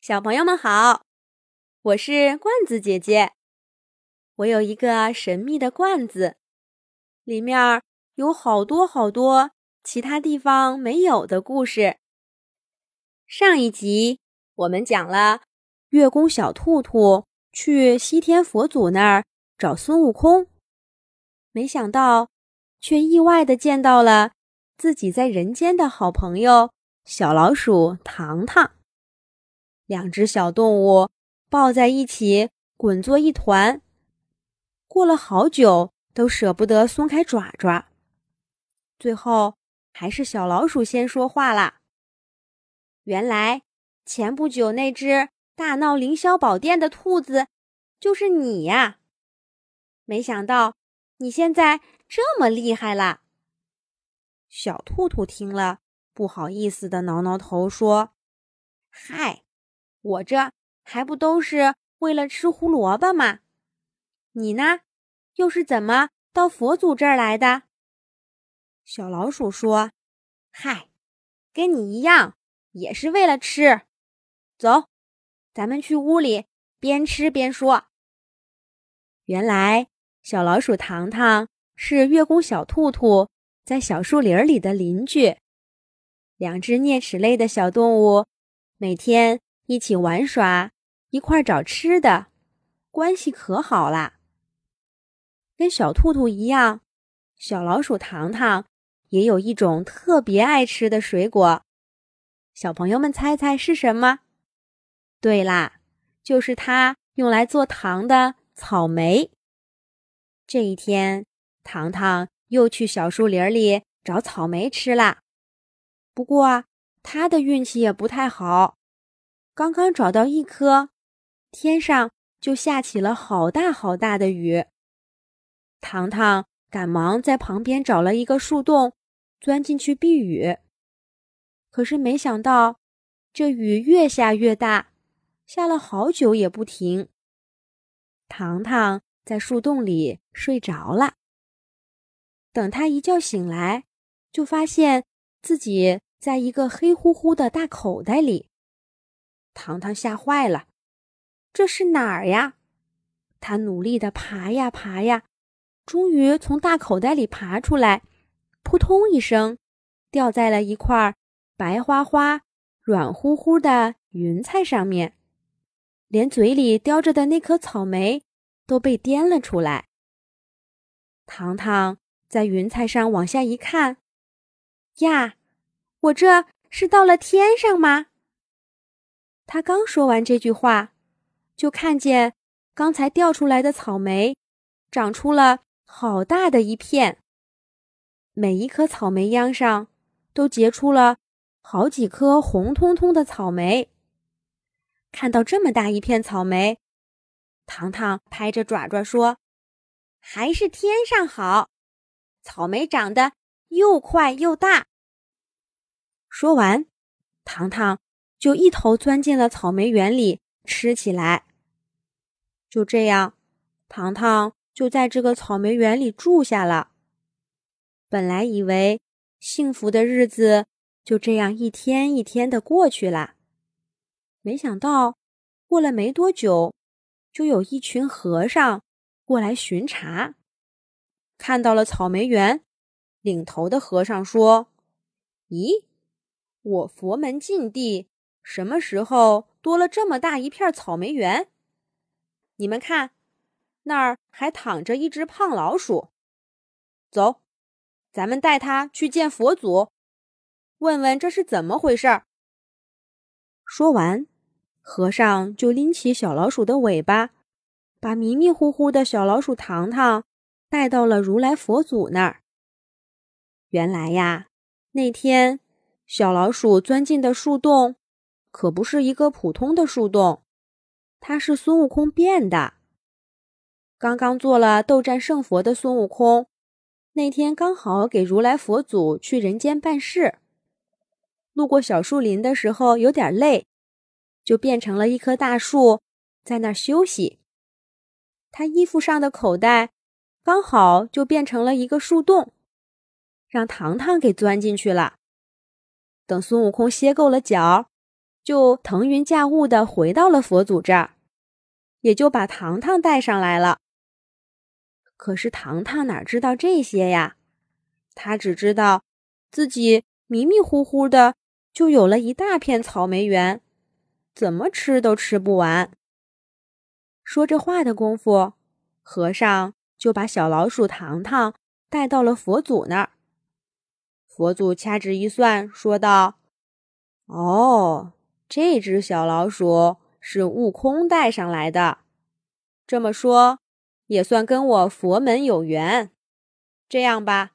小朋友们好，我是罐子姐姐。我有一个神秘的罐子，里面有好多好多其他地方没有的故事。上一集我们讲了月宫小兔兔去西天佛祖那儿找孙悟空，没想到却意外的见到了自己在人间的好朋友小老鼠糖糖。两只小动物抱在一起，滚作一团。过了好久，都舍不得松开爪爪。最后，还是小老鼠先说话啦。原来，前不久那只大闹凌霄宝殿的兔子，就是你呀！没想到你现在这么厉害啦！小兔兔听了，不好意思的挠挠头，说：“嗨，我这还不都是为了吃胡萝卜吗？”你呢，又是怎么到佛祖这儿来的？小老鼠说：“嗨，跟你一样，也是为了吃。走，咱们去屋里边吃边说。”原来，小老鼠糖糖是月宫小兔兔在小树林里的邻居，两只啮齿类的小动物每天一起玩耍，一块找吃的，关系可好啦。跟小兔兔一样，小老鼠糖糖也有一种特别爱吃的水果。小朋友们猜猜是什么？对啦，就是它用来做糖的草莓。这一天，糖糖又去小树林里找草莓吃啦。不过，他的运气也不太好，刚刚找到一颗，天上就下起了好大好大的雨。糖糖赶忙在旁边找了一个树洞，钻进去避雨。可是没想到，这雨越下越大，下了好久也不停。糖糖在树洞里睡着了。等他一觉醒来，就发现自己在一个黑乎乎的大口袋里。糖糖吓坏了，这是哪儿呀？他努力的爬呀爬呀。终于从大口袋里爬出来，扑通一声，掉在了一块白花花、软乎乎的云彩上面，连嘴里叼着的那颗草莓都被颠了出来。糖糖在云彩上往下一看，呀，我这是到了天上吗？他刚说完这句话，就看见刚才掉出来的草莓长出了。好大的一片，每一颗草莓秧上都结出了好几颗红彤彤的草莓。看到这么大一片草莓，糖糖拍着爪爪说：“还是天上好，草莓长得又快又大。”说完，糖糖就一头钻进了草莓园里吃起来。就这样，糖糖。就在这个草莓园里住下了。本来以为幸福的日子就这样一天一天的过去了，没想到过了没多久，就有一群和尚过来巡查，看到了草莓园。领头的和尚说：“咦，我佛门禁地什么时候多了这么大一片草莓园？你们看。”那儿还躺着一只胖老鼠，走，咱们带它去见佛祖，问问这是怎么回事。说完，和尚就拎起小老鼠的尾巴，把迷迷糊糊的小老鼠糖糖带到了如来佛祖那儿。原来呀，那天小老鼠钻进的树洞，可不是一个普通的树洞，它是孙悟空变的。刚刚做了斗战胜佛的孙悟空，那天刚好给如来佛祖去人间办事，路过小树林的时候有点累，就变成了一棵大树，在那儿休息。他衣服上的口袋刚好就变成了一个树洞，让糖糖给钻进去了。等孙悟空歇够了脚，就腾云驾雾的回到了佛祖这儿，也就把糖糖带上来了。可是糖糖哪知道这些呀？他只知道自己迷迷糊糊的就有了一大片草莓园，怎么吃都吃不完。说这话的功夫，和尚就把小老鼠糖糖带到了佛祖那儿。佛祖掐指一算，说道：“哦，这只小老鼠是悟空带上来的。这么说，也算跟我佛门有缘。这样吧，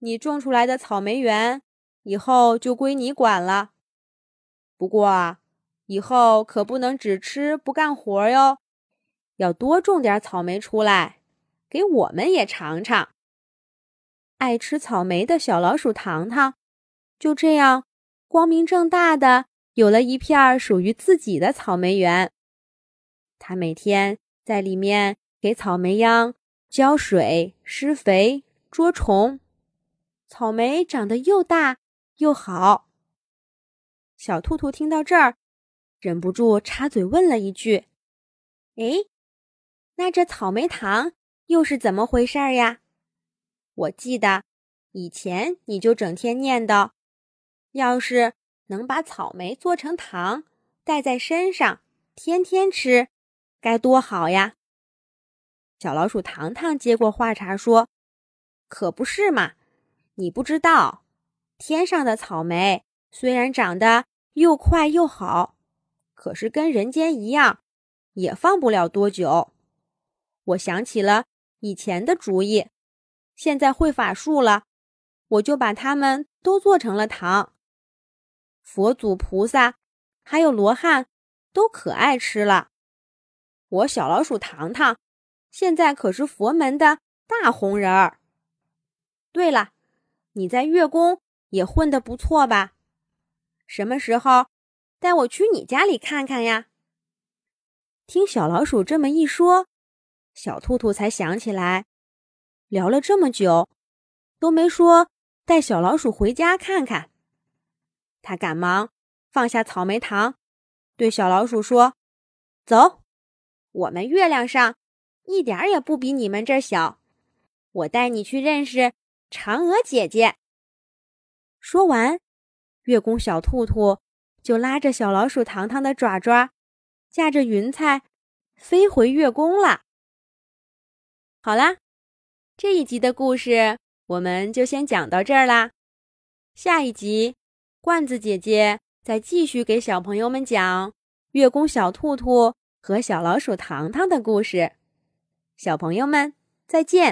你种出来的草莓园以后就归你管了。不过啊，以后可不能只吃不干活哟，要多种点草莓出来，给我们也尝尝。”爱吃草莓的小老鼠糖糖，就这样光明正大的有了一片属于自己的草莓园。他每天在里面给草莓秧浇水、施肥、捉虫，草莓长得又大又好。小兔兔听到这儿，忍不住插嘴问了一句：“哎，那这草莓糖又是怎么回事儿呀？”我记得以前你就整天念叨，要是能把草莓做成糖带在身上，天天吃，该多好呀！小老鼠糖糖接过话茬说：“可不是嘛，你不知道，天上的草莓虽然长得又快又好，可是跟人间一样，也放不了多久。我想起了以前的主意。”现在会法术了，我就把它们都做成了糖。佛祖、菩萨还有罗汉都可爱吃了。我小老鼠糖糖现在可是佛门的大红人儿。对了，你在月宫也混得不错吧？什么时候带我去你家里看看呀？听小老鼠这么一说，小兔兔才想起来。聊了这么久，都没说带小老鼠回家看看。他赶忙放下草莓糖，对小老鼠说：“走，我们月亮上一点儿也不比你们这儿小，我带你去认识嫦娥姐姐。”说完，月宫小兔兔就拉着小老鼠糖糖的爪爪，驾着云彩飞回月宫了。好啦。这一集的故事我们就先讲到这儿啦。下一集，罐子姐姐再继续给小朋友们讲月宫小兔兔和小老鼠糖糖的故事。小朋友们再见。